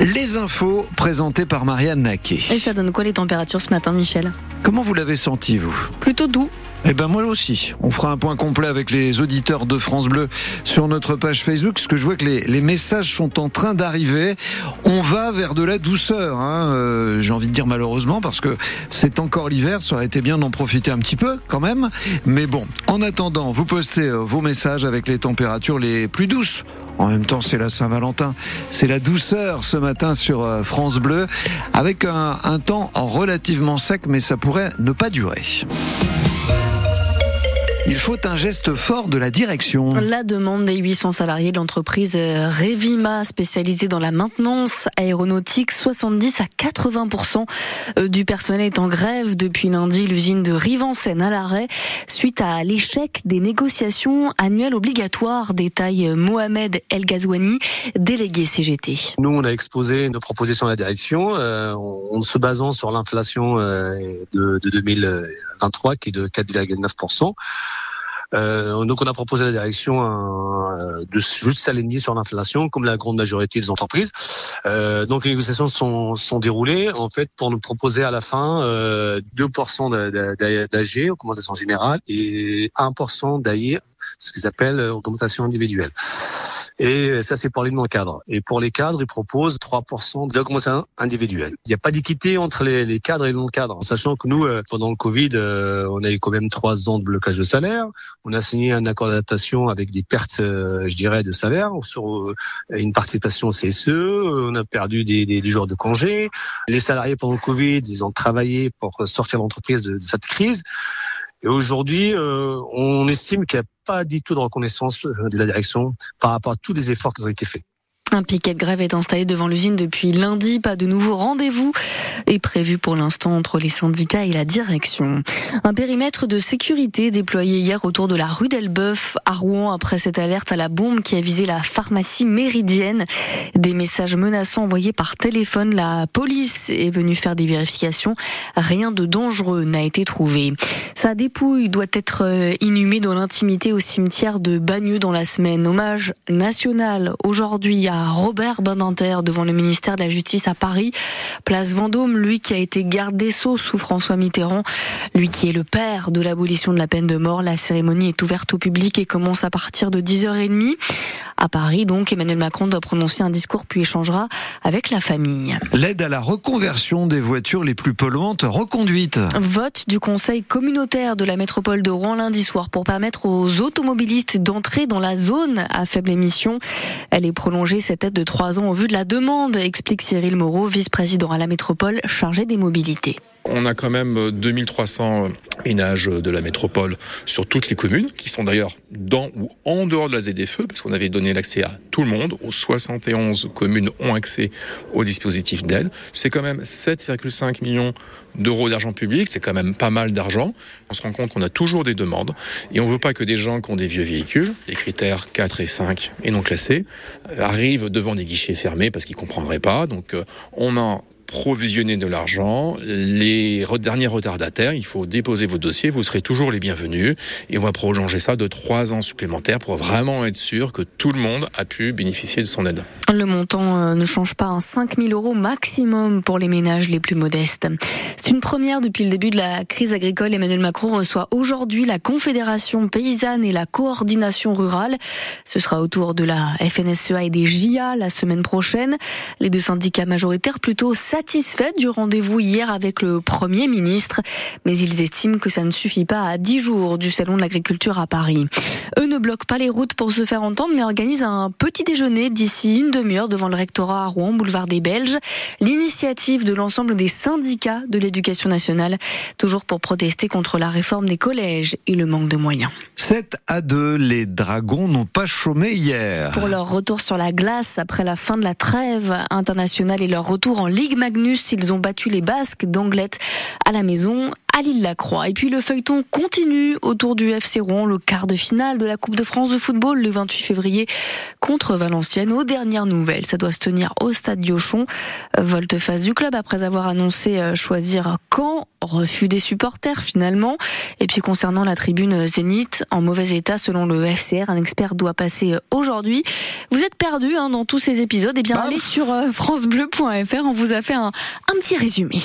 Les infos présentées par Marianne Naquet. Et ça donne quoi les températures ce matin, Michel? Comment vous l'avez senti, vous? Plutôt doux. Eh ben moi aussi. On fera un point complet avec les auditeurs de France Bleu sur notre page Facebook, parce que je vois que les, les messages sont en train d'arriver. On va vers de la douceur, hein, euh, j'ai envie de dire malheureusement, parce que c'est encore l'hiver, ça aurait été bien d'en profiter un petit peu quand même. Mais bon, en attendant, vous postez euh, vos messages avec les températures les plus douces. En même temps, c'est la Saint-Valentin. C'est la douceur ce matin sur euh, France Bleu, avec un, un temps relativement sec, mais ça pourrait ne pas durer. Il faut un geste fort de la direction. La demande des 800 salariés de l'entreprise Revima, spécialisée dans la maintenance aéronautique, 70 à 80% du personnel est en grève depuis lundi. L'usine de Rivansen à l'arrêt suite à l'échec des négociations annuelles obligatoires, détaille Mohamed El Ghazouani, délégué CGT. Nous, on a exposé nos propositions à la direction euh, en se basant sur l'inflation euh, de, de 2023 qui est de 4,9%. Euh, donc on a proposé à la direction un, de juste s'aligner sur l'inflation, comme la grande majorité des entreprises. Euh, donc les négociations sont, sont déroulées en fait pour nous proposer à la fin euh, 2% d'AG, augmentation générale, et 1% d'AI, ce qu'ils appellent augmentation individuelle. Et ça, c'est pour les non-cadres. Et pour les cadres, ils proposent 3% d'augmentation individuelle. Il n'y a pas d'équité entre les, cadres et les non-cadres, sachant que nous, euh, pendant le Covid, euh, on a eu quand même trois ans de blocage de salaire. On a signé un accord d'adaptation avec des pertes, euh, je dirais, de salaire sur une participation au CSE. On a perdu des, jours de congé. Les salariés pendant le Covid, ils ont travaillé pour sortir l'entreprise de cette crise. Et aujourd'hui, euh, on estime qu'il n'y a pas du tout de reconnaissance de la direction par rapport à tous les efforts qui ont été faits. Un piquet de grève est installé devant l'usine depuis lundi. Pas de nouveau rendez-vous est prévu pour l'instant entre les syndicats et la direction. Un périmètre de sécurité déployé hier autour de la rue d'Elbeuf à Rouen après cette alerte à la bombe qui a visé la pharmacie méridienne. Des messages menaçants envoyés par téléphone. La police est venue faire des vérifications. Rien de dangereux n'a été trouvé. Sa dépouille doit être inhumée dans l'intimité au cimetière de Bagneux dans la semaine. Hommage national aujourd'hui à Robert Badinter devant le ministère de la Justice à Paris, place Vendôme, lui qui a été garde des Sceaux sous François Mitterrand, lui qui est le père de l'abolition de la peine de mort. La cérémonie est ouverte au public et commence à partir de 10h30. À Paris, donc, Emmanuel Macron doit prononcer un discours puis échangera avec la famille. L'aide à la reconversion des voitures les plus polluantes reconduite. Vote du Conseil communautaire de la métropole de Rouen lundi soir pour permettre aux automobilistes d'entrer dans la zone à faible émission. Elle est prolongée cette aide de trois ans au vu de la demande, explique Cyril Moreau, vice-président à la métropole chargé des mobilités. On a quand même 2300 ménages de la métropole sur toutes les communes, qui sont d'ailleurs dans ou en dehors de la ZFE, parce qu'on avait donné l'accès à tout le monde. Aux 71 communes ont accès au dispositif d'aide. C'est quand même 7,5 millions d'euros d'argent public, c'est quand même pas mal d'argent. On se rend compte qu'on a toujours des demandes et on ne veut pas que des gens qui ont des vieux véhicules, les critères 4 et 5 et non classés, arrivent devant des guichets fermés parce qu'ils ne comprendraient pas. Donc on a provisionner de l'argent. Les derniers retardataires, il faut déposer vos dossiers, vous serez toujours les bienvenus. Et on va prolonger ça de trois ans supplémentaires pour vraiment être sûr que tout le monde a pu bénéficier de son aide. Le montant ne change pas, 5 000 euros maximum pour les ménages les plus modestes. C'est une première depuis le début de la crise agricole. Emmanuel Macron reçoit aujourd'hui la Confédération paysanne et la coordination rurale. Ce sera autour de la FNSEA et des JA la semaine prochaine. Les deux syndicats majoritaires plutôt satisfaits du rendez-vous hier avec le Premier ministre, mais ils estiment que ça ne suffit pas à 10 jours du Salon de l'agriculture à Paris. Eux ne bloquent pas les routes pour se faire entendre, mais organisent un petit déjeuner d'ici une demi-heure devant le rectorat à Rouen, boulevard des Belges. L'initiative de l'ensemble des syndicats de l'éducation nationale, toujours pour protester contre la réforme des collèges et le manque de moyens. 7 à 2, les Dragons n'ont pas chômé hier. Pour leur retour sur la glace après la fin de la trêve internationale et leur retour en Ligue Magnus, ils ont battu les Basques d'Anglette à la maison à Lille-la-Croix. Et puis le feuilleton continue autour du FC Rouen, le quart de finale de la Coupe de France de football le 28 février contre Valenciennes. Aux dernières nouvelles, ça doit se tenir au stade Diochon. Volte-face du club après avoir annoncé euh, choisir quand refus des supporters finalement. Et puis concernant la tribune Zénith, en mauvais état selon le FCR, un expert doit passer aujourd'hui. Vous êtes perdu hein, dans tous ces épisodes, et eh bien allez sur euh, francebleu.fr, on vous a fait un, un petit résumé.